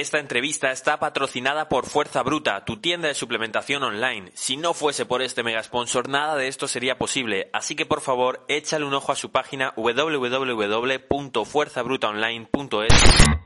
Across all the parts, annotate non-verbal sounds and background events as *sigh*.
Esta entrevista está patrocinada por Fuerza Bruta, tu tienda de suplementación online. Si no fuese por este mega sponsor, nada de esto sería posible. Así que por favor, échale un ojo a su página www.fuerzabrutaonline.es.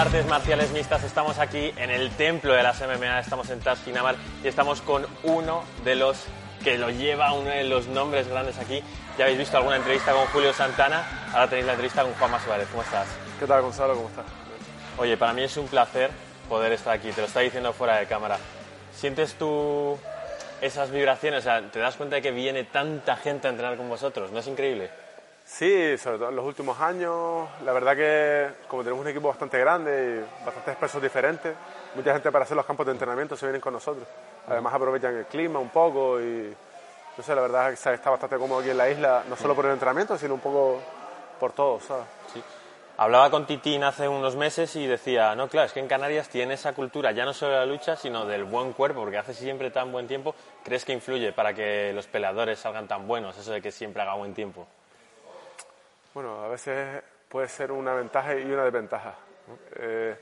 artes marciales mixtas, estamos aquí en el templo de las MMA, estamos en Tasquinamal y estamos con uno de los que lo lleva, uno de los nombres grandes aquí. Ya habéis visto alguna entrevista con Julio Santana, ahora tenéis la entrevista con Juanma Suárez. ¿Cómo estás? ¿Qué tal, Gonzalo? ¿Cómo estás? Oye, para mí es un placer poder estar aquí, te lo está diciendo fuera de cámara. ¿Sientes tú esas vibraciones? O sea, ¿te das cuenta de que viene tanta gente a entrenar con vosotros? ¿No es increíble? Sí, sobre todo en los últimos años, la verdad que como tenemos un equipo bastante grande y bastantes pesos diferentes, mucha gente para hacer los campos de entrenamiento se vienen con nosotros. Además aprovechan el clima un poco y no sé, la verdad es que está bastante cómodo aquí en la isla, no solo por el entrenamiento, sino un poco por todo. Sí. Hablaba con Titín hace unos meses y decía, no, claro, es que en Canarias tiene esa cultura ya no solo de la lucha, sino del buen cuerpo, porque hace siempre tan buen tiempo. ¿Crees que influye para que los peleadores salgan tan buenos, eso de que siempre haga buen tiempo? Bueno, a veces puede ser una ventaja y una desventaja. Eh,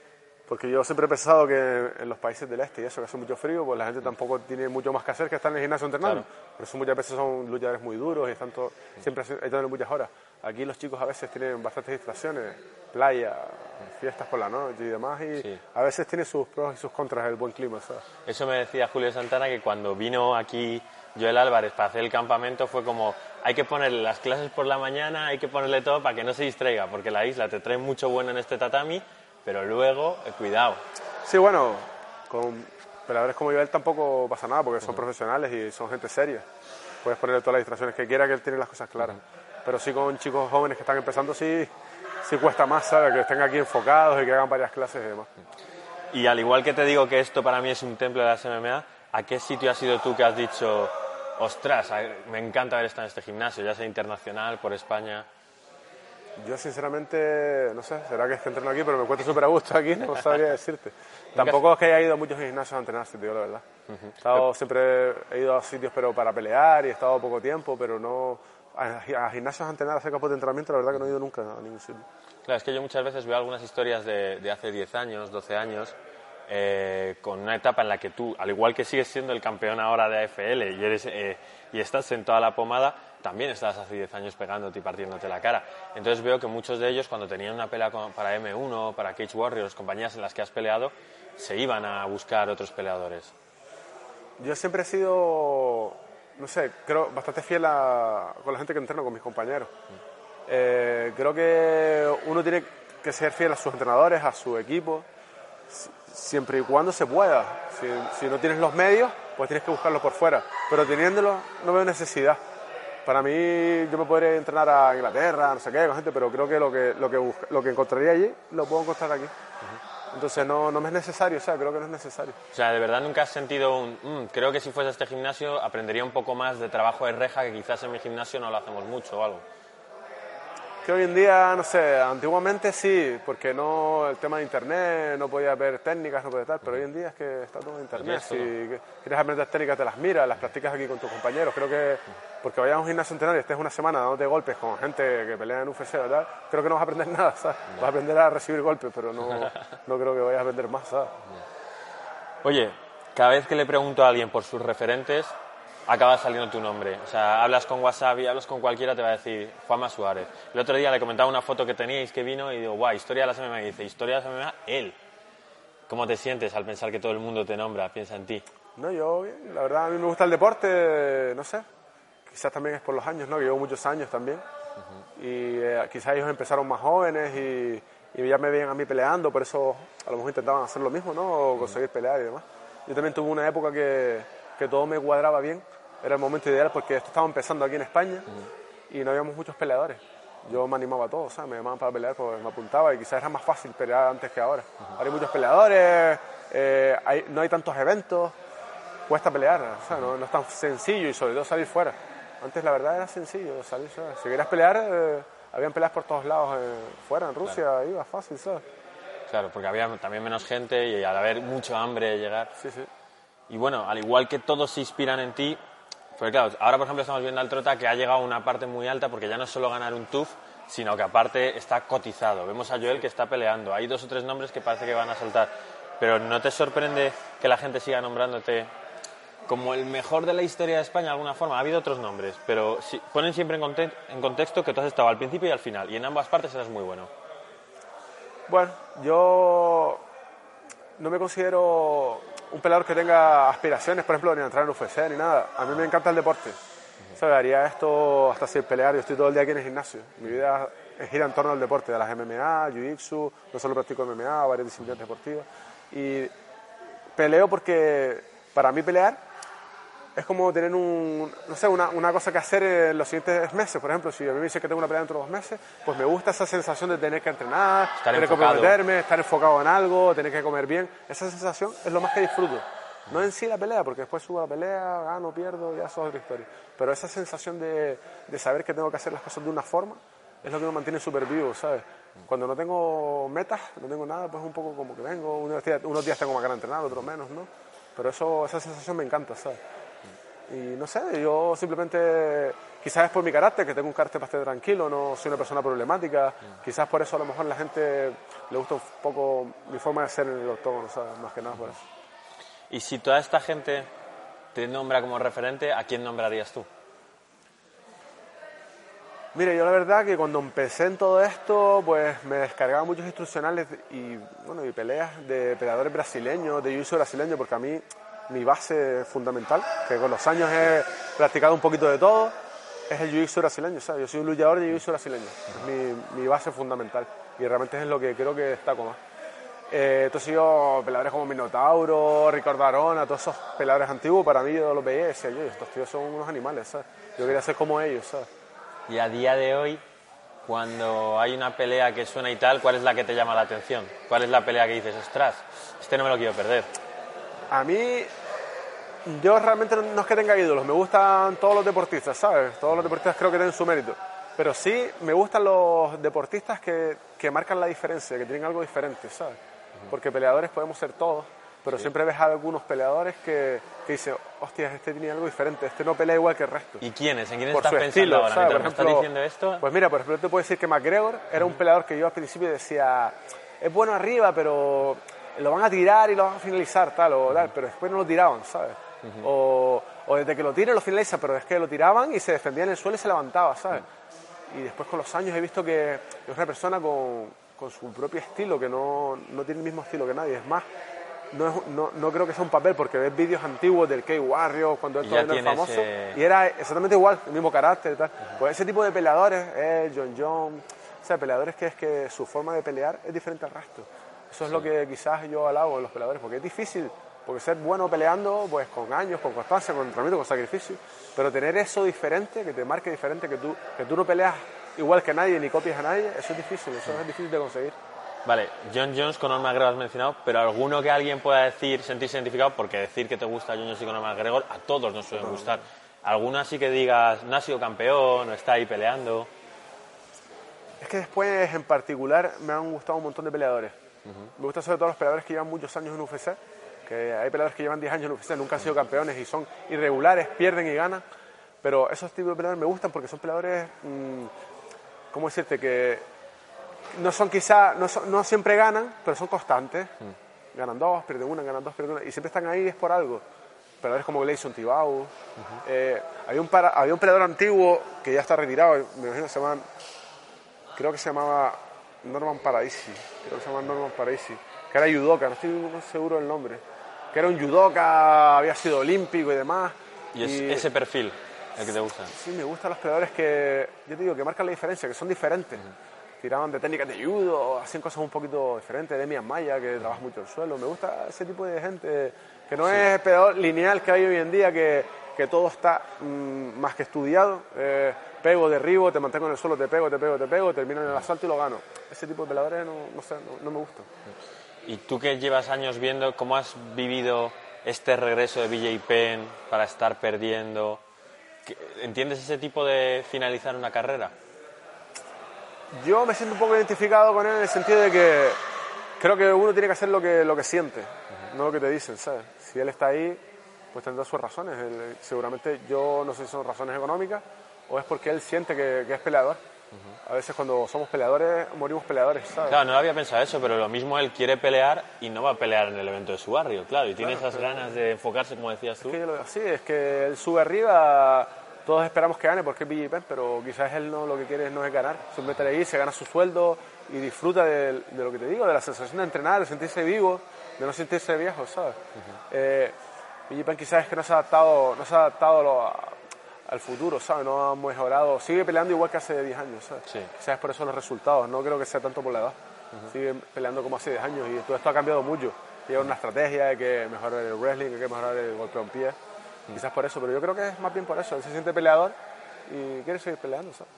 porque yo siempre he pensado que en los países del este y eso, que hace mucho frío, pues la gente tampoco tiene mucho más que hacer que estar en el gimnasio entrenando. Por eso muchas veces son luchadores muy duros y están todo- siempre tener muchas horas. Aquí los chicos a veces tienen bastantes distracciones, playa, fiestas por la noche y demás, y Sí. a veces tiene sus pros y sus contras el buen clima, ¿sabes? Eso me decía Julio Santana que cuando vino aquí Joel Álvarez para hacer el campamento fue como hay que ponerle las clases por la mañana, hay que ponerle todo para que no se distraiga, porque la isla te trae mucho bueno en este tatami, pero luego, eh, cuidado. Sí, bueno, con peleadores como Joel tampoco pasa nada porque son profesionales y son gente seria. Puedes ponerle todas las distracciones que quiera que él tiene las cosas claras. Pero sí con chicos jóvenes que están empezando sí, sí cuesta más, ¿sabes? Que estén aquí enfocados y que hagan varias clases y demás. Y al igual que te digo que esto para mí es un templo de las MMA, ¿a qué sitio has sido tú que has dicho, ostras, me encanta haber estado en este gimnasio, ya sea internacional, por España? Yo sinceramente, no sé, será que es que entreno aquí, pero me encuentro súper a gusto aquí, no sabría *laughs* decirte. Tampoco es que haya ido a muchos gimnasios a entrenar, si te digo la verdad. He estado, siempre he ido a sitios pero para pelear y he estado poco tiempo, pero no a, a gimnasios a entrenar, a hacer campos de entrenamiento, la verdad que no he ido nunca a ningún sitio. Claro, es que yo muchas veces veo algunas historias de, de hace 10 años, 12 años, eh, con una etapa en la que tú, al igual que sigues siendo el campeón ahora de AFL eh, y estás en toda la pomada, también estabas hace 10 años pegándote y partiéndote la cara. Entonces veo que muchos de ellos, cuando tenían una pelea para M1, para Cage Warriors, compañías en las que has peleado, se iban a buscar otros peleadores. Yo siempre he sido, no sé, creo bastante fiel a- con la gente que entreno, con mis compañeros. Eh, creo que uno tiene que ser fiel a sus entrenadores, a su equipo, siempre y cuando se pueda. Si, si no tienes los medios, pues tienes que buscarlos por fuera. Pero teniéndolos, no veo necesidad. Para mí, yo me podría entrenar a Inglaterra, no sé qué, con gente, pero creo que lo que, lo que, lo que encontraría allí, lo puedo encontrar aquí. Entonces no, no me es necesario, o sea, creo que no es necesario. O sea, ¿de verdad nunca has sentido un... "Mm, creo que si fuese a este gimnasio aprendería un poco más de trabajo de reja que quizás en mi gimnasio no lo hacemos mucho o algo? Que hoy en día, no sé, antiguamente sí, porque no el tema de internet, no podía ver técnicas, no podía tal, pero hoy en día es que está todo en internet. Si quieres aprender técnicas, te las miras, las practicas aquí con tus compañeros. Creo que porque vayas a un gimnasio a entrenar y estés una semana dándote golpes con gente que pelea en UFC o tal, creo que no vas a aprender *laughs* nada, ¿sabes? Vas a aprender a recibir golpes, pero no, no creo que vayas a aprender más, ¿sabes? Oye, cada vez que le pregunto a alguien por sus referentes, acaba saliendo tu nombre. O sea, hablas con Wasabi, hablas con cualquiera, te va a decir Juanma Suárez. El otro día le comentaba una foto que teníais que vino y digo, guau, historia de las MMA. Y dice, historia de las MMA, él. ¿Cómo te sientes al pensar que todo el mundo te nombra, piensa en ti? No, yo, bien, la verdad, a mí me gusta el deporte, no sé. Quizás también es por los años, ¿no? Que llevo muchos años también. Y eh, quizás ellos empezaron más jóvenes y, y ya me veían a mí peleando, por eso a lo mejor intentaban hacer lo mismo, ¿no? O conseguir pelear y demás. Yo también tuve una época que, que todo me cuadraba bien. Era el momento ideal porque esto estaba empezando aquí en España y no habíamos muchos peleadores. Yo me animaba a todos, ¿sabes? Me llamaban para pelear, pues me apuntaba y quizás era más fácil pelear antes que ahora. Ahora hay muchos peleadores, eh, hay- no hay tantos eventos, cuesta pelear, o sea, no, no es tan sencillo y sobre todo salir fuera. Antes la verdad era sencillo salir fuera. Si querías pelear, eh, habían peleas por todos lados eh, fuera, en Rusia, iba fácil, ¿sabes? Claro, porque había también menos gente y al haber mucho hambre llegar. Sí, sí. Y bueno, al igual que todos se inspiran en ti, pues claro, ahora por ejemplo estamos viendo al Trota que ha llegado a una parte muy alta porque ya no es solo ganar un TUF, sino que aparte está cotizado. Vemos a Joel que está peleando. Hay dos o tres nombres que parece que van a saltar. Pero ¿no te sorprende que la gente siga nombrándote como el mejor de la historia de España de alguna forma? Ha habido otros nombres, pero ponen siempre en, en contexto que tú has estado al principio y al final. Y en ambas partes eres muy bueno. Bueno, yo no me considero un peleador que tenga aspiraciones, por ejemplo, ni entrar en UFC ni nada. A mí me encanta el deporte. ¿Sabes? Haría esto hasta sin pelear. Yo estoy todo el día aquí en el gimnasio. Mi vida gira en torno al deporte, de las MMA, Jiu-Jitsu, no solo practico MMA, varias disciplinas deportivas. Y peleo porque para mí pelear es como tener un, no sé, una, una cosa que hacer en los siguientes meses. Por ejemplo, si a mí me dice que tengo una pelea dentro de dos meses, pues me gusta esa sensación de tener que entrenar, Estar tener que enfocado. comprometerme, estar enfocado en algo, tener que comer bien. Esa sensación es lo más que disfruto. No en sí la pelea, porque después subo a la pelea, gano, pierdo, ya eso es otra historia. Pero esa sensación de, de saber que tengo que hacer las cosas de una forma es lo que me mantiene súper vivo, ¿sabes? Cuando no tengo metas, no tengo nada, pues un poco como que vengo, unos días, unos días tengo más ganas de entrenar, otros menos, ¿no? Pero eso, esa sensación me encanta, ¿sabes? Y no sé, yo simplemente, quizás es por mi carácter, que tengo un carácter bastante tranquilo, no soy una persona problemática, quizás por eso a lo mejor a la gente le gusta un poco mi forma de ser en el octógono, ¿sabes? Más que nada por eso. Y si toda esta gente te nombra como referente, ¿a quién nombrarías tú? Mire, yo la verdad que cuando empecé en todo esto, pues me descargaba muchos instruccionales y, bueno, y peleas de peleadores brasileños, de jiu brasileño, porque a mí mi base fundamental, que con los años he practicado un poquito de todo, es el jiu brasileño, ¿sabes? Yo soy un luchador de jiu brasileño, es mi, mi base fundamental y realmente es lo que creo que destaco más. Eh, entonces yo, peleadores como Minotauro, Ricardo Arona, todos esos peleadores antiguos, para mí yo los veía y decía, yo, estos tíos son unos animales, ¿sabes? Yo quería ser como ellos, ¿sabes? Y a día de hoy, cuando hay una pelea que suena y tal, ¿cuál es la que te llama la atención? ¿Cuál es la pelea que dices, ostras, este no me lo quiero perder? A mí, yo realmente no, es que tenga ídolos, me gustan todos los deportistas, ¿sabes? Todos los deportistas creo que tienen su mérito. Pero sí me gustan los deportistas que, que marcan la diferencia, que tienen algo diferente, ¿sabes? Porque peleadores podemos ser todos, pero siempre ves a algunos peleadores que, que dicen, hostias, este tiene algo diferente, este no pelea igual que el resto. ¿Y quiénes? ¿En quiénes estás pensando estilo, ahora? Por me estás ejemplo, diciendo esto, Pues mira, por ejemplo, te puedo decir que McGregor era un peleador que yo al principio decía, es bueno arriba, pero lo van a tirar y lo van a finalizar, tal, o tal, pero después no lo tiraban, ¿sabes? O, o desde que lo tiran lo finalizan, pero es que lo tiraban y se defendía en el suelo y se levantaba, ¿sabes? Y después con los años he visto que es una persona con, con su propio estilo, que no, no tiene el mismo estilo que nadie, es más, no, es- no, no creo que sea un papel, porque ves vídeos antiguos del K-Warrior, cuando él todavía era famoso, eh, y era exactamente igual, el mismo carácter y tal. Pues ese tipo de peleadores, él, John John, o sea, peleadores que es que su forma de pelear es diferente al resto. Eso es lo que quizás yo alabo en los peleadores, porque es difícil, porque ser bueno peleando, pues con años, con constancia, con entrenamiento, con sacrificio, pero tener eso diferente, que te marque diferente, que tú, que tú no peleas igual que nadie ni copias a nadie, eso es difícil, eso es difícil de conseguir. Vale, John Jones con Conor McGregor has mencionado, pero alguno que alguien pueda decir, sentirse identificado, porque decir que te gusta John Jones y Conor McGregor a todos nos suelen gustar. ¿Alguno así que digas, no ha sido campeón, o está ahí peleando? Es que después, en particular, me han gustado un montón de peleadores. Me gustan sobre todo los peleadores que llevan muchos años en UFC, que hay peleadores que llevan 10 años en UFC, nunca han sido campeones y son irregulares, pierden y ganan. Pero esos tipos de peleadores me gustan porque son peleadores, mm, ¿cómo decirte? Que no son quizá, no, son- no siempre ganan, pero son constantes. Ganan dos, pierden una, ganan dos, pierden una. Y siempre están ahí es por algo. Peleadores como Gleison Tibau. Eh, había, un para- había un peleador antiguo que ya está retirado, me imagino que se llaman creo que se llamaba Norman Paradisi, creo que se llamaba Norman Paradisi, que era judoka, no estoy seguro del nombre, que era un judoka, había sido olímpico y demás. Y es ese perfil el que te gusta. Sí, me gustan los peleadores que, yo te digo, que marcan la diferencia, que son diferentes. Tiraban de técnicas de judo, hacen cosas un poquito diferentes. Demian Maya, que trabaja mucho el suelo. Me gusta ese tipo de gente, que no es el peleador lineal que hay hoy en día, que, que todo está mm, más que estudiado. Eh, pego, derribo, te mantengo en el suelo, te pego, te pego, te pego, termino en el asalto y lo gano. Ese tipo de peleadores no, no sé, no, no me gustan. Y tú que llevas años viendo, ¿cómo has vivido este regreso de BJ Penn para estar perdiendo? ¿Qué- ¿Entiendes ese tipo de finalizar una carrera? Yo me siento un poco identificado con él en el sentido de que creo que uno tiene que hacer lo que, lo que siente, no lo que te dicen, ¿sabes? Si él está ahí, pues tendrá sus razones. Él, seguramente yo no sé si son razones económicas o es porque él siente que, que es peleador. A veces cuando somos peleadores, morimos peleadores, ¿sabes? Claro, no había pensado eso, pero lo mismo él quiere pelear y no va a pelear en el evento de su barrio, claro, y tiene esas ganas de enfocarse, como decías tú. Es que yo lo veo así, es que él sube arriba, todos esperamos que gane porque es BJ pero quizás él no lo que quiere no es ganar, simplemente ahí se gana su sueldo y disfruta de, de, lo que te digo, de la sensación de entrenar, de sentirse vivo, de no sentirse viejo, ¿sabes? Uh -huh. quizás es que no se ha adaptado, no se ha adaptado a, al futuro, ¿sabes? No ha mejorado, sigue peleando igual que hace 10 años, ¿sabes? Sí. Quizás es por eso los resultados, no creo que sea tanto por la edad. Uh -huh. Sigue peleando como hace 10 años y todo esto ha cambiado mucho. Lleva una estrategia, hay que mejorar el wrestling, hay que mejorar el golpe en pie. Quizás por eso, pero yo creo que es más bien por eso. Él se siente peleador y quiere seguir peleando, ¿sabes?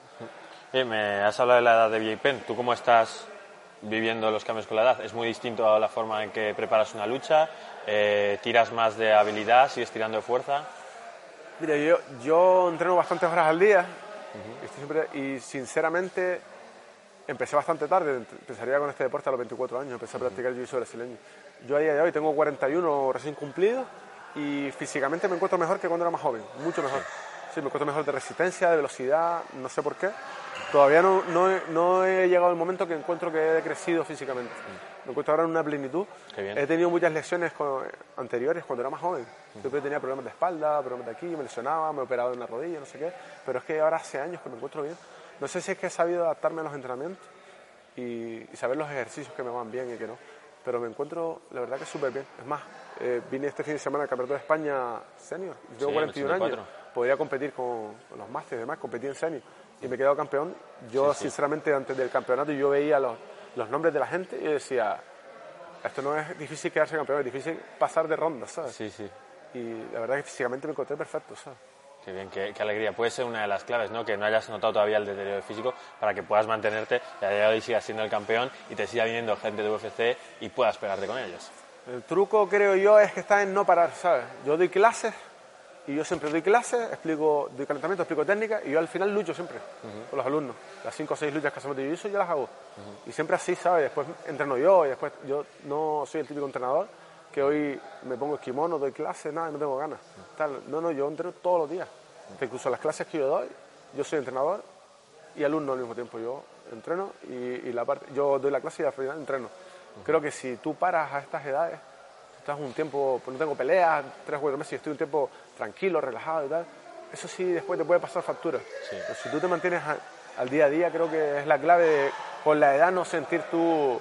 Bien, me has hablado de la edad de BJ Penn. ¿Tú cómo estás viviendo los cambios con la edad? ¿Es muy distinto a la forma en que preparas una lucha? Eh, ¿Tiras más de habilidad? ¿Sigues tirando de fuerza? Mira, yo, yo entreno bastantes horas al día uh -huh. y, siempre, y, sinceramente empecé bastante tarde. Empezaría con este deporte a los 24 años. Empecé a practicar jiu-jitsu brasileño. Yo a día de hoy tengo 41 recién cumplidos y físicamente me encuentro mejor que cuando era más joven, mucho mejor. Sí, me encuentro mejor de resistencia, de velocidad, no sé por qué. Todavía no, no, he, no he llegado al momento que encuentro que he crecido físicamente. Me encuentro ahora en una plenitud. He tenido muchas lesiones con, anteriores cuando era más joven. Siempre tenía problemas de espalda, problemas de aquí, me lesionaba, me operado en la rodilla, no sé qué. Pero es que ahora hace años que me encuentro bien. No sé si es que he sabido adaptarme a los entrenamientos y, y saber los ejercicios que me van bien y que no. Pero me encuentro, la verdad, que súper bien. Es más, eh, vine este fin de semana al Campeonato de España Senior. Tengo Sí, 41 84. años. Podría competir con, con los másteres y demás, competí en Senior. Y me he quedado campeón. Yo, Sí, sí. sinceramente, antes del campeonato, yo veía los, los nombres de la gente y yo decía, esto no es difícil quedarse campeón, es difícil pasar de ronda, ¿sabes? Sí, sí. Y la verdad que físicamente me encontré perfecto, ¿sabes? Qué bien, qué, qué alegría. Puede ser una de las claves, ¿no? Que no hayas notado todavía el deterioro físico para que puedas mantenerte y a día de hoy sigas siendo el campeón y te siga viniendo gente de UFC y puedas pegarte con ellos. El truco, creo yo, es que está en no parar, ¿sabes? Yo doy clases y yo siempre doy clases, explico, doy calentamiento, explico técnica y yo al final lucho siempre con los alumnos. Las cinco o seis luchas que hacemos de jiu yo las hago. Y siempre así, ¿sabes? Después entreno yo y después yo no soy el típico entrenador que hoy me pongo esquimono, doy clases, nada, no tengo ganas. Tal. No, no, yo entreno todos los días. Que incluso las clases que yo doy, yo soy entrenador y alumno al mismo tiempo. Yo entreno y, y la parte, yo doy la clase y al final entreno. Creo que si tú paras a estas edades, estás un tiempo, pues no tengo peleas, tres o cuatro meses y estoy un tiempo tranquilo, relajado y tal, eso sí después te puede pasar factura. Sí. Pero si tú te mantienes a- al día a día, creo que es la clave de, con la edad, no sentir tú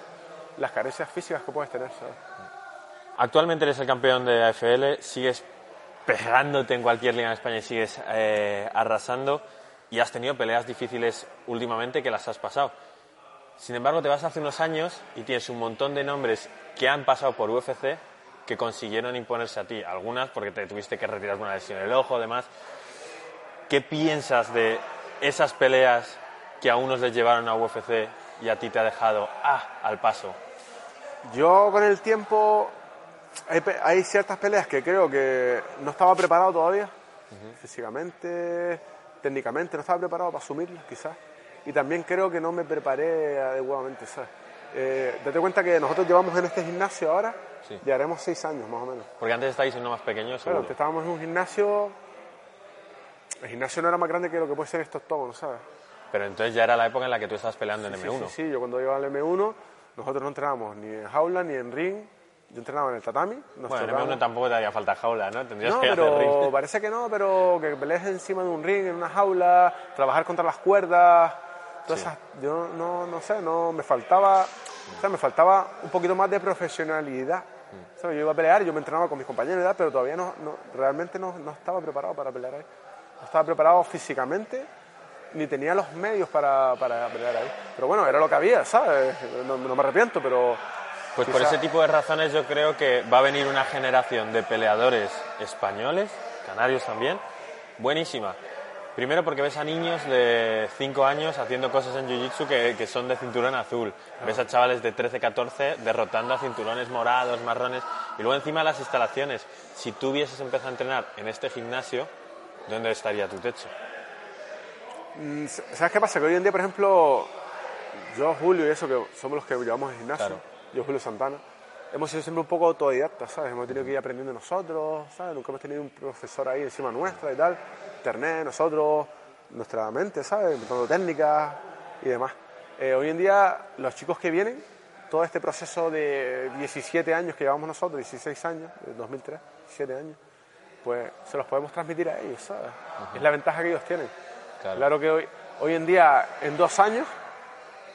las carencias físicas que puedes tener, ¿sabes? Actualmente eres el campeón de AFL, sigues pegándote en cualquier liga en España y sigues eh, arrasando y has tenido peleas difíciles últimamente que las has pasado. Sin embargo, te vas hace unos años y tienes un montón de nombres que han pasado por UFC que consiguieron imponerse a ti. Algunas porque te tuviste que retirar una lesión en el ojo, además. ¿Qué piensas de esas peleas que a unos les llevaron a UFC y a ti te ha dejado ah, al paso? Yo con el tiempo hay, hay ciertas peleas que creo que no estaba preparado todavía, físicamente, técnicamente, no estaba preparado para asumirlas quizás. Y también creo que no me preparé adecuadamente, ¿sabes? Eh, date cuenta que nosotros llevamos en este gimnasio ahora, Sí. llevaremos seis años más o menos. Porque antes estáis en uno más pequeño, seguro. antes estábamos en un gimnasio, el gimnasio no era más grande que lo que puede ser estos tomos, ¿sabes? Pero entonces ya era la época en la que tú estabas peleando en Sí, M1. Sí, sí, yo cuando iba al M1, nosotros no entrenábamos ni en jaula ni en ring, yo entrenaba en el tatami. nos Bueno, en chocábamos. M1 tampoco te haría falta jaula, ¿no? Tendrías No, que hacer pero ring. parece que no, pero que pelees encima de un ring, en una jaula, trabajar contra las cuerdas, Sí. esas, yo no, no sé, no, me faltaba, o sea, me faltaba un poquito más de profesionalidad. Mm. ¿Sabes? Yo iba a pelear, yo me entrenaba con mis compañeros pero todavía no, no- realmente no, no estaba preparado para pelear ahí. No estaba preparado físicamente, ni tenía los medios para, para pelear ahí. Pero bueno, era lo que había, ¿sabes? No, no me arrepiento, pero... Pues por ese tipo de razones yo creo que va a venir una generación de peleadores españoles, canarios también, buenísima. Primero porque ves a niños de 5 años haciendo cosas en Jiu-Jitsu que, que son de cinturón azul. Ves a chavales de 13, 14 derrotando a cinturones morados, marrones. Y luego encima las instalaciones. Si tú hubieses empezado a entrenar en este gimnasio, ¿dónde estaría tu techo? Mm, ¿Sabes qué pasa? Que hoy en día, por ejemplo, yo, Julio y eso, que somos los que llevamos el gimnasio, Claro. yo, Julio Santana, hemos sido siempre un poco autodidactas, ¿sabes? Hemos tenido que ir aprendiendo nosotros, ¿sabes? Nunca hemos tenido un profesor ahí encima nuestra y tal. Internet, nosotros, nuestra mente, ¿sabes? Inventando técnicas y demás. Eh, hoy en día, los chicos que vienen, todo este proceso de 17 años que llevamos nosotros, 16 años, de 2003, 17 años, pues se los podemos transmitir a ellos, ¿sabes? Es la ventaja que ellos tienen. Claro, que hoy, hoy en día, en dos años,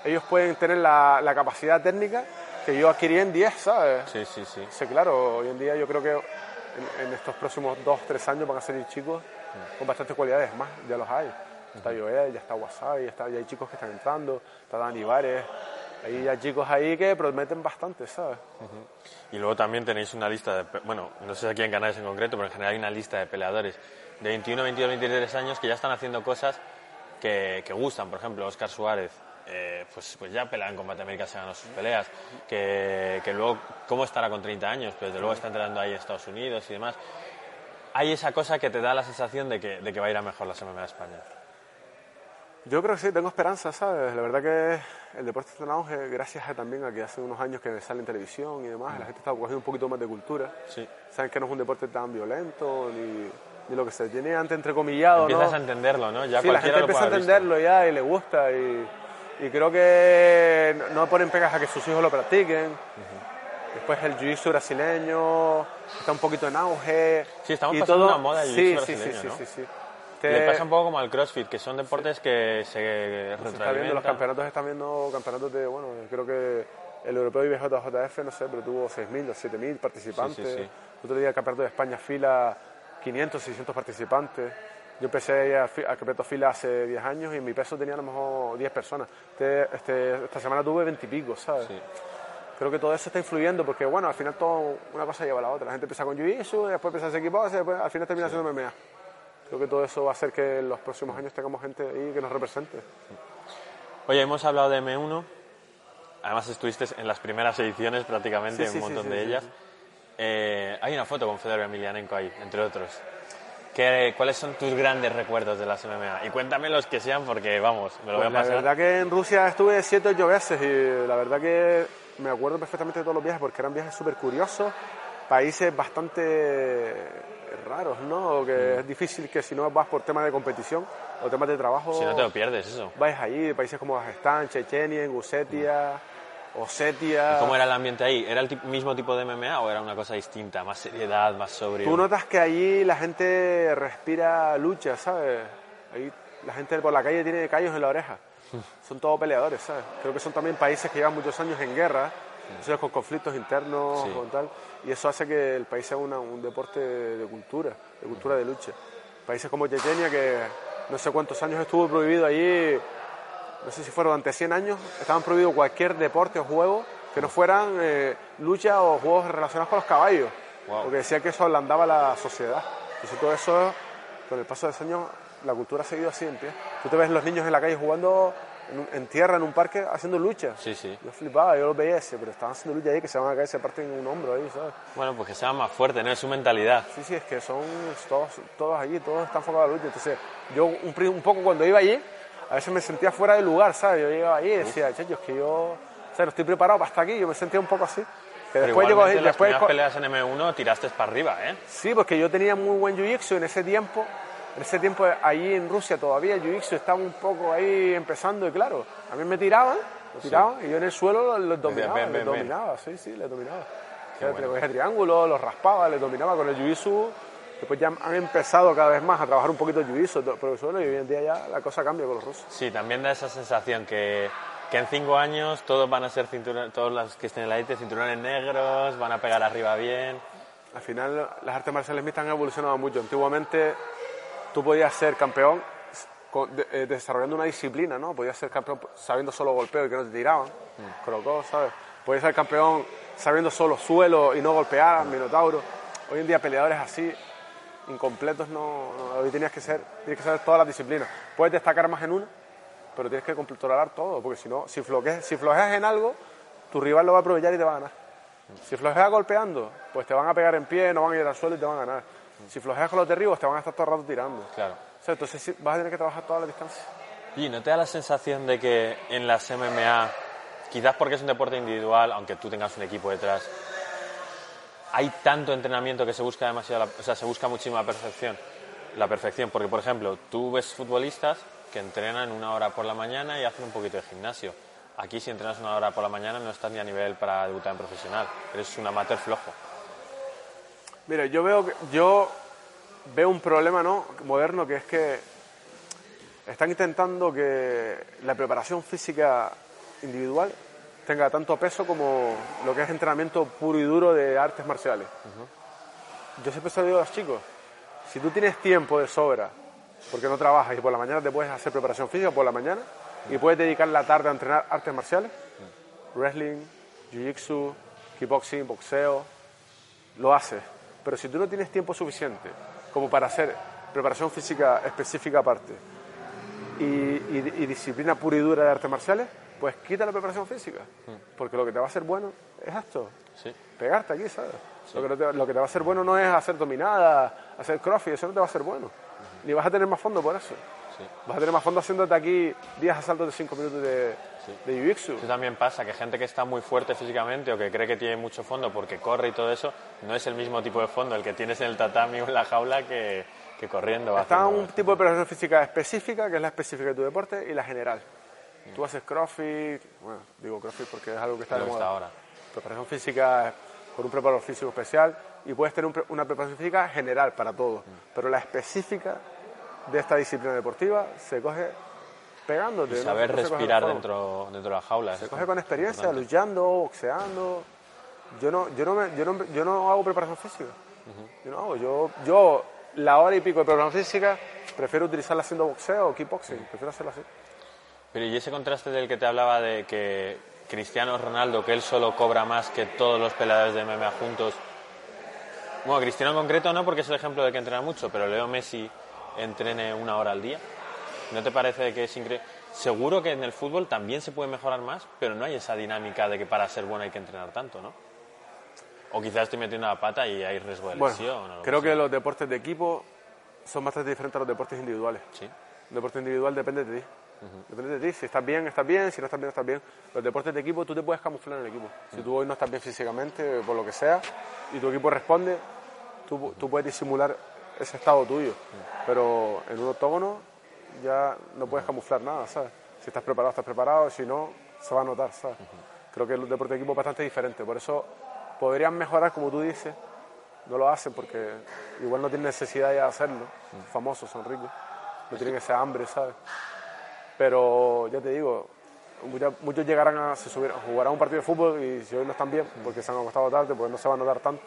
ellos pueden tener la, la capacidad técnica que yo adquirí en 10, ¿sabes? Sí, sí, sí. Sí, claro, hoy en día yo creo que en, estos próximos 2, 3 años van a salir chicos con bastantes cualidades, más, ya los hay. Está Joel, ya está WhatsApp, ya, está, ya hay chicos que están entrando, está Dani Vares, hay hay chicos ahí que prometen bastante, ¿sabes? Y luego también tenéis una lista de, bueno, no sé aquí en Canales en concreto, pero en general hay una lista de peleadores de 21, 22, 23 años que ya están haciendo cosas que, que gustan. Por ejemplo, Oscar Suárez, eh, pues, pues ya pelea en Combate América, se ganó sus peleas, que, que, luego, ¿cómo estará con 30 años? Pues de luego está entrenando ahí en Estados Unidos y demás. Hay esa cosa que te da la sensación de que, de que va a ir a mejor la MMA de España. Yo creo que sí, tengo esperanza, ¿sabes? La verdad que el deporte está en auge gracias a, también a que hace unos años que sale en televisión y demás, la gente está cogiendo un poquito más de cultura. Sí. Saben que no es un deporte tan violento ni, ni lo que se tiene antes entrecomillado, Empiezas a entenderlo, ¿no? Ya sí, la gente empieza a entenderlo ya y le gusta y y creo que no ponen pegas a que sus hijos lo practiquen. Después el jiu-jitsu brasileño está un poquito en auge. Sí, estamos pasando una moda del jiu-jitsu sí, brasileño, sí, ¿no? sí, sí, Le pasa un poco como al CrossFit, que son deportes que se está viendo, Los campeonatos están viendo campeonatos de, bueno, creo que el europeo IBJJF, no sé, pero tuvo 6.000 o 7.000 participantes. El otro día el campeonato de España fila 500, 600 participantes. Yo empecé a, a fila hace 10 años y en mi peso tenía a lo mejor 10 personas. Este, este, esta semana tuve 20 y pico, ¿sabes? Creo que todo eso está influyendo porque, bueno, al final todo una cosa lleva a la otra. La gente empieza con Jiu-Jitsu, después empieza a hacer equipo, después al final termina haciendo MMA. Creo que todo eso va a hacer que en los próximos años tengamos gente ahí que nos represente. Oye, hemos hablado de M1. Además estuviste en las primeras ediciones prácticamente, un montón de ellas. Eh, hay una foto con Fedor Emelianenko ahí, entre otros. ¿Cuáles son tus grandes recuerdos de las MMA? Y cuéntame los que sean porque, vamos, me lo voy a pues pasar. La verdad que en Rusia estuve siete o ocho veces y la verdad que me acuerdo perfectamente de todos los viajes porque eran viajes súper curiosos, países bastante raros, ¿no? Que mm. es difícil que si no vas por temas de competición o temas de trabajo... Si no te lo pierdes, eso. Vais allí, países como Afganistán, Chechenia, Ingusetia... Osetia. ¿Y cómo era el ambiente ahí? ¿Era el mismo tipo de MMA o era una cosa distinta? ¿Más seriedad, más sobrio? Tú notas que allí la gente respira lucha, ¿sabes? Ahí la gente por la calle tiene callos en la oreja. *laughs* Son todos peleadores, ¿sabes? Creo que son también países que llevan muchos años en guerra, con conflictos internos y tal. Y eso hace que el país sea un deporte de cultura, de cultura de lucha. Países como Chechenia, que no sé cuántos años estuvo prohibido allí no sé si fueron durante 100 años, estaban prohibidos cualquier deporte o juego que no fueran eh, lucha o juegos relacionados con los caballos, porque decía que eso ablandaba la sociedad. Entonces todo eso, con el paso de los años, la cultura ha seguido así en pie. Tú te ves los niños en la calle jugando en, tierra, en un parque, haciendo lucha. Sí, sí. Yo flipaba, yo los veía ese, pero estaban haciendo lucha ahí, que se van a caer, se parten un hombro ahí, ¿sabes? Bueno, pues que sean más fuertes, ¿no? Es su mentalidad. Sí, sí, es que son todos, todos allí, todos están enfocados a la lucha. Entonces, yo un, un poco cuando iba allí, a veces me sentía fuera de lugar, ¿sabes? Yo llegaba ahí y decía, che, es que yo, o sea, no estoy preparado para estar aquí, yo me sentía un poco así. Que después llegó, las después peleas en M1 tiraste para arriba, ¿eh? Sí, porque yo tenía muy buen jiu-jitsu en ese tiempo. En ese tiempo, allí en Rusia todavía el jiu-jitsu estaba un poco ahí empezando y claro, a mí me tiraban, lo tiraban y yo en el suelo los, dominaba, les dominaba, sí, sí, les dominaba. O sea, bueno. triángulo, los raspaba, les dominaba con el jiu-jitsu Después ya han empezado cada vez más a trabajar un poquito el jiu profesor, y hoy en día ya la cosa cambia con los rusos. Sí, también da esa sensación que, que en cinco años todos van a ser cinturones, todos los que estén en la élite cinturones negros, van a pegar arriba bien. Al final las artes marciales mixtas han evolucionado mucho. Antiguamente tú podías ser campeón eh, desarrollando una disciplina, ¿no? Podías ser campeón sabiendo solo golpeo y que no te tiraban, mm. crocó, ¿sabes? Podías ser campeón sabiendo solo suelo y no golpear, minotauro. Hoy en día peleadores así incompletos no, hoy tienes que ser, tienes que saber todas las disciplinas. Puedes destacar más en una, pero tienes que controlar todo, porque si no, si flojeas, si flojeas en algo, tu rival lo va a aprovechar y te va a ganar. Si flojeas golpeando, pues te van a pegar en pie, no van a ir al suelo y te van a ganar. Si flojeas con los derribos, te van a estar todo el rato tirando. Claro. entonces vas a tener que trabajar toda la distancia. ¿Y no te da la sensación de que en las MMA, quizás porque es un deporte individual, aunque tú tengas un equipo detrás, hay tanto entrenamiento que se busca demasiado, o sea, se busca muchísima perfección. La perfección, porque por ejemplo, tú ves futbolistas que entrenan una hora por la mañana y hacen un poquito de gimnasio. Aquí si entrenas una hora por la mañana no estás ni a nivel para debutar en profesional, eres un amateur flojo. Mira, yo veo, que, yo veo un problema ¿no? moderno que es que están intentando que la preparación física individual tenga tanto peso como lo que es entrenamiento puro y duro de artes marciales. Yo siempre se lo digo a los chicos, si tú tienes tiempo de sobra, porque no trabajas y por la mañana te puedes hacer preparación física por la mañana y puedes dedicar la tarde a entrenar artes marciales, wrestling, jiu-jitsu, kickboxing, boxeo, lo haces. Pero si tú no tienes tiempo suficiente como para hacer preparación física específica aparte y, y disciplina pura y dura de artes marciales, pues quita la preparación física, mm. porque lo que te va a hacer bueno es esto, pegarte aquí, ¿sabes? Lo, que te, lo, que te, va a hacer bueno no es hacer dominada, hacer crossfit, eso no te va a hacer bueno, ni vas a tener más fondo por eso. Vas a tener más fondo haciéndote aquí 10 asaltos de 5 minutos de, de jiu-jitsu. Eso también pasa, que gente que está muy fuerte físicamente o que cree que tiene mucho fondo porque corre y todo eso, no es el mismo tipo de fondo el que tienes en el tatami o en la jaula que, que corriendo. Está un tipo de preparación física específica, que es la específica de tu deporte, y la general. Tú haces CrossFit, bueno, digo CrossFit porque es algo que está de moda. ahora. Preparación física con un preparador físico especial y puedes tener una preparación física general para todos, mm. pero la específica de esta disciplina deportiva se coge pegándote. Y saber respirar dentro, dentro de la jaula. Se coge con experiencia, luchando, boxeando. Yo no, yo no, me, yo no, yo no hago preparación física. Yo no hago. Yo, yo la hora y pico de preparación física prefiero utilizarla haciendo boxeo o kickboxing. Prefiero hacerlo así. Pero y ese contraste del que te hablaba de que Cristiano Ronaldo, que él solo cobra más que todos los peleadores de MMA juntos. Bueno, Cristiano en concreto no, porque es el ejemplo de que entrena mucho, pero Leo Messi entrene una hora al día. ¿No te parece que es increíble? Seguro que en el fútbol también se puede mejorar más, pero no hay esa dinámica de que para ser bueno hay que entrenar tanto, ¿no? O quizás estoy metiendo la pata y hay riesgo de lesión. Bueno, creo que los deportes de equipo son bastante diferentes a los deportes individuales. Sí. El deporte individual depende de ti. Depende de ti. Si estás bien, estás bien. Si no estás bien, estás bien. Los deportes de equipo, tú te puedes camuflar en el equipo. Si tú hoy no estás bien físicamente, por lo que sea, y tu equipo responde, tú, tú puedes disimular ese estado tuyo. Pero en un octógono ya no puedes camuflar nada, ¿sabes? Si estás preparado, estás preparado. Si no, se va a notar, ¿sabes? Creo que el deporte de equipo es bastante diferente. Por eso podrían mejorar, como tú dices. No lo hacen porque igual no tienen necesidad de hacerlo. Famosos, son ricos. No tienen esa hambre, ¿sabes? Pero ya te digo, muchos llegarán a, se subirán, jugarán un partido de fútbol y si hoy no están bien, porque se han acostado tarde, pues no se va a notar tanto.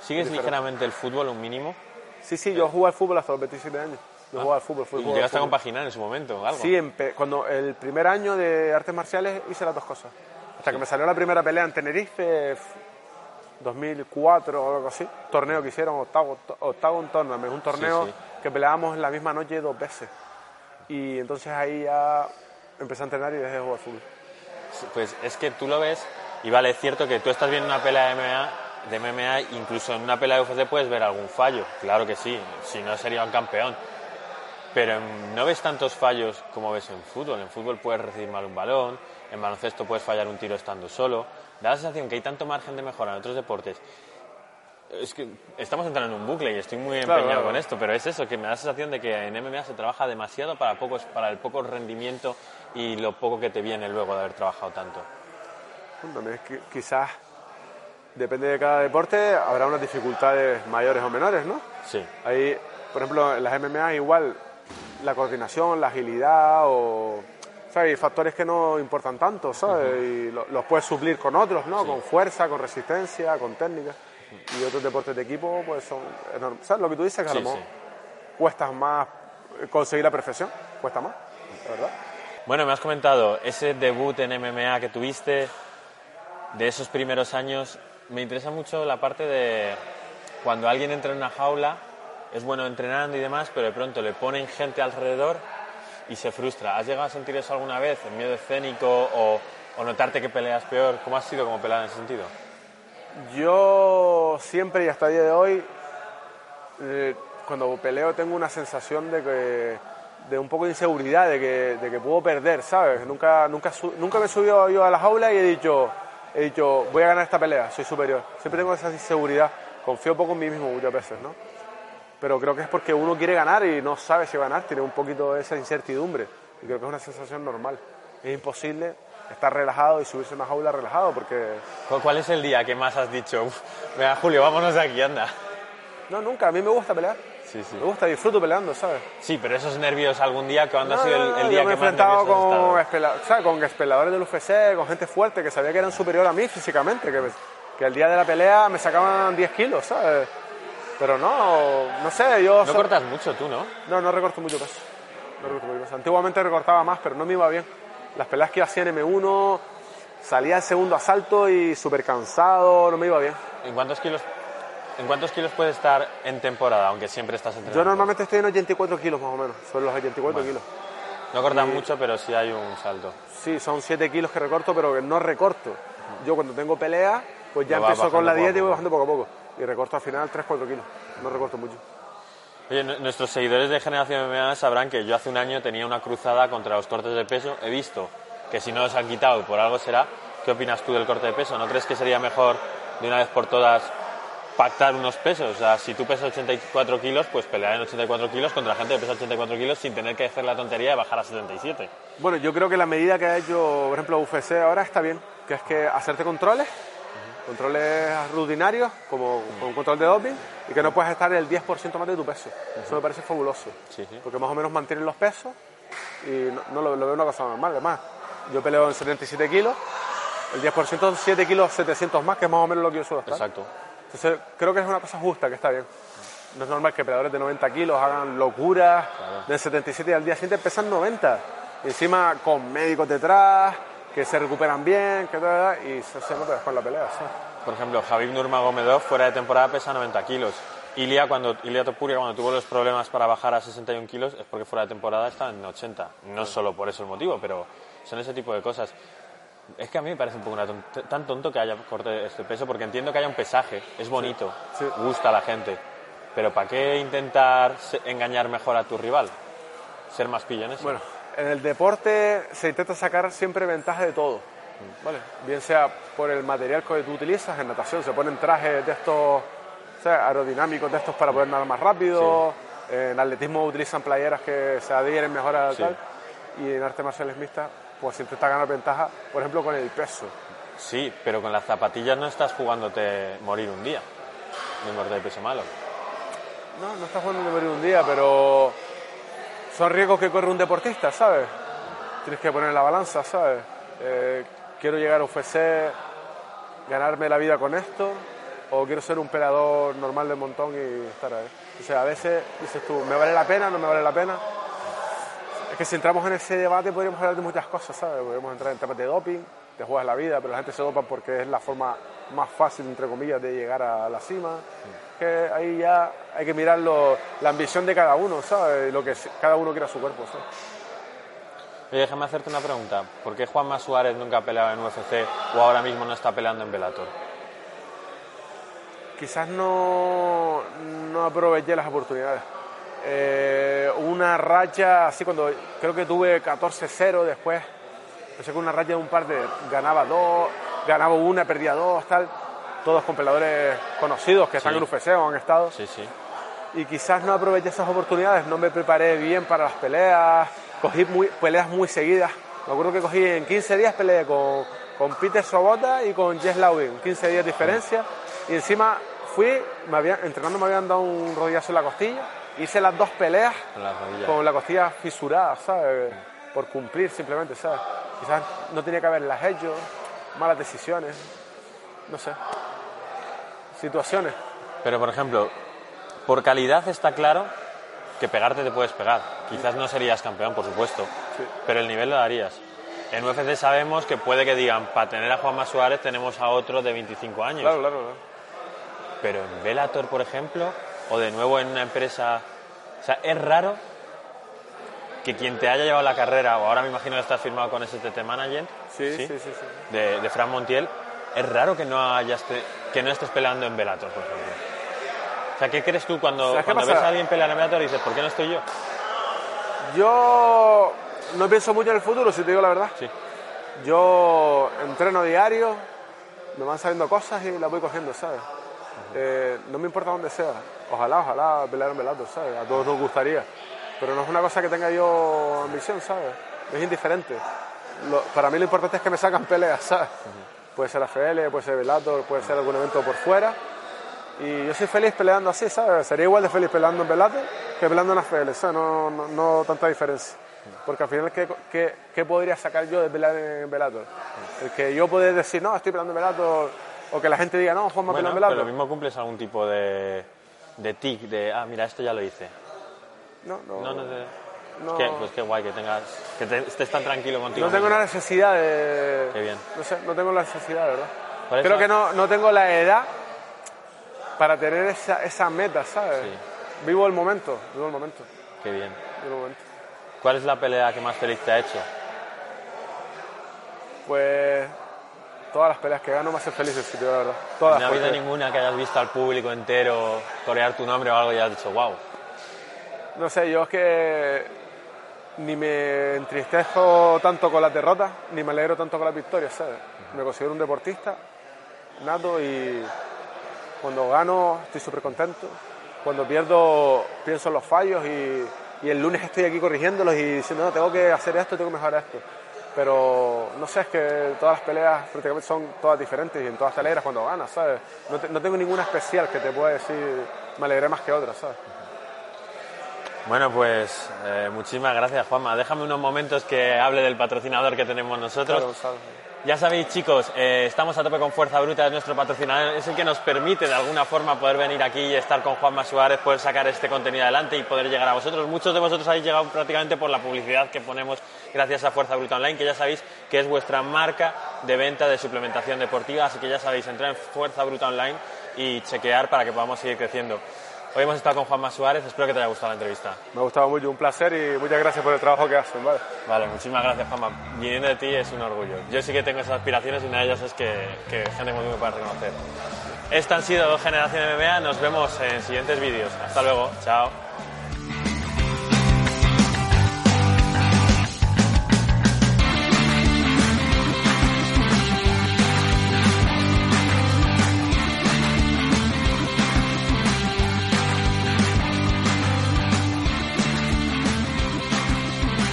¿Sigues ligeramente el fútbol un mínimo? Sí, sí, yo jugué al fútbol hasta los 27 años. Yo ah. jugaba al fútbol. ¿Y llegaste a compaginar en su momento? ¿algo? Sí, cuando el primer año de artes marciales hice las dos cosas. Hasta que me salió la primera pelea en Tenerife, 2004 o algo así. Torneo que hicieron, octavo, octavo un torneo. Es un torneo que peleábamos la misma noche dos veces. Y entonces ahí ya empecé a entrenar y dejé de jugar fútbol. Pues es que tú lo ves y vale, es cierto que tú estás viendo una pelea de MMA, de MMA, incluso en una pelea de UFC puedes ver algún fallo, claro que sí, si no sería un campeón. Pero no ves tantos fallos como ves en fútbol. En fútbol puedes recibir mal un balón, en baloncesto puedes fallar un tiro estando solo. Da la sensación que hay tanto margen de mejora en otros deportes es que estamos entrando en un bucle y estoy muy empeñado con esto, pero es eso, que me da la sensación de que en MMA se trabaja demasiado para, pocos, para el poco rendimiento y lo poco que te viene luego de haber trabajado tanto. es que quizás depende de cada deporte, habrá unas dificultades mayores o menores, ¿no? Sí. Ahí, por ejemplo, en las MMA igual la coordinación, la agilidad o... hay factores que no importan tanto, ¿sabes? Y los puedes suplir con otros, ¿no? Con fuerza, con resistencia, con técnica y otros deportes de equipo pues son enormes. ¿Sabes lo que tú dices? Que lo mejor cuesta más conseguir la perfección, cuesta más, ¿verdad? Bueno, me has comentado ese debut en MMA que tuviste, de esos primeros años. Me interesa mucho la parte de cuando alguien entra en una jaula, es bueno entrenando y demás, pero de pronto le ponen gente alrededor y se frustra. ¿Has llegado a sentir eso alguna vez, el miedo escénico o, o notarte que peleas peor? ¿Cómo has sido como pelear en ese sentido? Yo siempre y hasta el día de hoy, eh, cuando peleo tengo una sensación de que de un poco de inseguridad, de que, de que puedo perder, ¿sabes? Nunca, nunca, nunca me he subido yo a la jaula y he dicho, he dicho, voy a ganar esta pelea, soy superior. Siempre tengo esa inseguridad, confío poco en mí mismo muchas veces, ¿no? Pero creo que es porque uno quiere ganar y no sabe si va a ganar, tiene un poquito esa incertidumbre. Y creo que es una sensación normal. Es imposible estar relajado y subirse una jaula relajado porque... ¿Cuál es el día que más has dicho, venga Julio, vámonos de aquí, anda? No, nunca, a mí me gusta pelear. Sí, sí. Me gusta, disfruto peleando, ¿sabes? Sí, pero esos nervios algún día, cuando ha sido el, el No, día yo me he que más enfrentado con, espela- ¿sabes? con espeladores del UFC, con gente fuerte que sabía que eran superior a mí físicamente, que, me- que el día de la pelea me sacaban 10 kilos, ¿sabes? Pero no, no sé, yo... No cortas mucho tú, ¿no? No, no recorto mucho peso. No recorto mucho peso. Antiguamente recortaba más, pero no me iba bien. Las peleas que hacía en M1, salía el segundo asalto y súper cansado, no me iba bien. ¿En cuántos kilos, en cuántos kilos puedes estar en temporada, aunque siempre estás entrenando? Yo normalmente estoy en 84 kilos más o menos, sobre los 84 Bueno. kilos. No cortas mucho, pero sí hay un salto. Sí, son 7 kilos que recorto, pero que no recorto. Yo cuando tengo pelea, pues ya Lo empiezo con la dieta y voy bajando poco a poco. Y recorto al final 3-4 kilos. No recorto mucho. Oye, nu- nuestros seguidores de Generación MMA sabrán que yo hace un año tenía una cruzada contra los cortes de peso. He visto que si no los han quitado por algo será. ¿Qué opinas tú del corte de peso? ¿No crees que sería mejor de una vez por todas pactar unos pesos? O sea, si tú pesas 84 kilos, pues pelear en 84 kilos contra gente que pesa 84 kilos sin tener que hacer la tontería de bajar a 77. Bueno, yo creo que la medida que ha hecho, por ejemplo, UFC ahora está bien, que es que hacerte controles, controles rutinarios, como con un control de doping, y que no puedes estar el 10% más de tu peso. Eso me parece fabuloso, Sí, sí. porque más o menos mantienen los pesos y no, no lo, lo veo una cosa normal. Además, yo peleo en 77 kilos, el 10% son 7 kilos 700 más, que es más o menos lo que yo suelo estar. Exacto. Entonces, creo que es una cosa justa, que está bien. No es normal que peleadores de 90 kilos hagan locuras de 77 y al día siguiente pesan 90. Y encima con médicos detrás, que se recuperan bien, que tal, y se, se nota después la pelea. ¿sabes? Por ejemplo, Javib Nurmagomedov fuera de temporada pesa 90 kilos. Ilia, cuando, Ilia Topuria, cuando tuvo los problemas para bajar a 61 kilos, es porque fuera de temporada está en 80. No solo por eso el motivo, pero son ese tipo de cosas. Es que a mí me parece un poco una tont- tan tonto que haya corte este peso, porque entiendo que haya un pesaje, es bonito, sí. gusta a la gente. Pero ¿para qué intentar engañar mejor a tu rival? Ser más pillo en eso. Bueno, en el deporte se intenta sacar siempre ventaja de todo. ¿vale? Bien sea por el material que tú utilizas, en natación se ponen trajes de estos o sea, aerodinámicos de estos para poder nadar más rápido, en atletismo utilizan playeras que se adhieren mejor al Sí. tal, y en artes marciales mixtas pues se intenta ganar ventaja, por ejemplo, con el peso. Sí, pero con las zapatillas no estás jugándote morir un día. Corte de peso malo. No, no estás jugando de morir un día, pero son riesgos que corre un deportista, ¿sabes? Tienes que poner la balanza, ¿sabes? Eh, quiero llegar a UFC, ganarme la vida con esto, o quiero ser un peleador normal del montón y estar ahí. O sea, a veces dices tú, ¿me vale la pena? ¿No me vale la pena? Es que si entramos en ese debate podríamos hablar de muchas cosas, ¿sabes? Podríamos entrar en temas de doping, te juegas la vida, pero la gente se dopa porque es la forma más fácil, entre comillas, de llegar a la cima. Que ahí ya hay que mirar lo- la ambición de cada uno, ¿sabes? Lo que cada uno quiera su cuerpo, ¿sabes? Oye, déjame hacerte una pregunta. ¿Por qué Juanma Suárez nunca ha peleado en UFC o ahora mismo no está peleando en Bellator? Quizás no, no aproveché las oportunidades. Eh, una racha así cuando creo que tuve 14-0 después, empecé con una racha de un par de ganaba dos, ganaba una, perdía dos, tal, todos con peleadores conocidos que están Sí. en UFC o han estado. Sí, sí. y quizás no aproveché esas oportunidades, no me preparé bien para las peleas, cogí muy- peleas muy seguidas. Me acuerdo que cogí en 15 días peleé con, con Peter Sobota y con Jess Loudon, 15 días de diferencia, y encima fui, me habían, entrenando me habían dado un rodillazo en la costilla, hice las dos peleas con la costilla fisurada, ¿sabes? Por cumplir simplemente, ¿sabes? Quizás no tenía que haberlas hecho, malas decisiones, no sé, situaciones. Pero, por ejemplo, por calidad está claro que pegarte te puedes pegar. Quizás no serías campeón, por supuesto, Sí. pero el nivel lo darías. En UFC sabemos que puede que digan, para tener a Juanma Suárez tenemos a otro de 25 años. Claro, claro, claro. Pero en Bellator, por ejemplo, o de nuevo en una empresa... O sea, es raro que quien te haya llevado la carrera, o ahora me imagino que estás firmado con STT Management, Sí, sí, sí, sí. De, de Fran Montiel, es raro que no, hayas te- que no estés peleando en Bellator, por ejemplo. O sea, ¿qué crees tú cuando, ¿Sabes qué cuando ves a alguien pelear en Bellator y dices, ¿por qué no estoy yo? Yo no pienso mucho en el futuro, si te digo la verdad. Sí. Yo entreno diario, me van saliendo cosas y las voy cogiendo, ¿sabes? Eh, no me importa dónde sea. Ojalá, ojalá pelear en Bellator, ¿sabes? A todos nos gustaría. Pero no es una cosa que tenga yo ambición, ¿sabes? Es indiferente. Lo- para mí lo importante es que me sacan peleas, ¿sabes? Puede ser AFL, puede ser Bellator, puede ser algún evento por fuera. Y yo soy feliz peleando así, ¿sabes? Sería igual de feliz peleando en Bellator que peleando en AFL, ¿sabes? No, no, no tanta diferencia. Porque al final, ¿qué, qué, qué podría sacar yo de pelear en Bellator? El que yo poder decir, no, estoy peleando en Bellator, o que la gente diga, no, Juanma Bueno, pelea en pero lo mismo cumples algún tipo de, de tic, de, ah, mira, esto ya lo hice. No, no, No, no te... no. Pues qué guay que tengas, que te- estés tan tranquilo contigo. No tengo una necesidad de... Qué bien. No sé, no tengo la necesidad, verdad. Eso- Creo que no, no tengo la edad para tener esa, esa meta, ¿sabes? Sí. Vivo el momento, vivo el momento, Qué bien. vivo el momento. ¿Cuál es la pelea que más feliz te ha hecho? Pues todas las peleas que gano me hacen feliz, si te digo la verdad. Todas. ¿No ha habido ninguna que hayas visto al público entero corear tu nombre o algo y hayas dicho, wow? No sé, yo es que ni me entristezco tanto con las derrotas, ni me alegro tanto con las victorias, ¿sabes? Me considero un deportista nato y cuando gano estoy súper contento. Cuando pierdo pienso en los fallos y, y el lunes estoy aquí corrigiéndolos y diciendo, no, tengo que hacer esto, tengo que mejorar esto. Pero no sé, es que todas las peleas prácticamente son todas diferentes y en todas te alegras cuando ganas, ¿sabes? No, te- no tengo ninguna especial que te pueda decir, me alegré más que otras, ¿sabes? Bueno, pues eh, muchísimas gracias, Juanma. Déjame unos momentos que hable del patrocinador que tenemos nosotros. Ya sabéis, chicos, eh, estamos a tope con Fuerza Bruta, es nuestro patrocinador, es el que nos permite de alguna forma poder venir aquí y estar con Juanma Suárez, poder sacar este contenido adelante y poder llegar a vosotros. Muchos de vosotros habéis llegado prácticamente por la publicidad que ponemos gracias a Fuerza Bruta Online, que ya sabéis que es vuestra marca de venta de suplementación deportiva, así que ya sabéis, entrar en Fuerza Bruta Online y chequear para que podamos seguir creciendo. Hoy hemos estado con Juanma Suárez, espero que te haya gustado la entrevista. Me ha gustado mucho, un placer y muchas gracias por el trabajo que hacen, ¿vale? Vale, muchísimas gracias, Juanma. Viniendo de ti es un orgullo. Yo sí que tengo esas aspiraciones y una de ellas es que, que gente como tú me pueda reconocer. Estas han sido dos generaciones MMA. Nos vemos en siguientes vídeos. Hasta luego. Chao.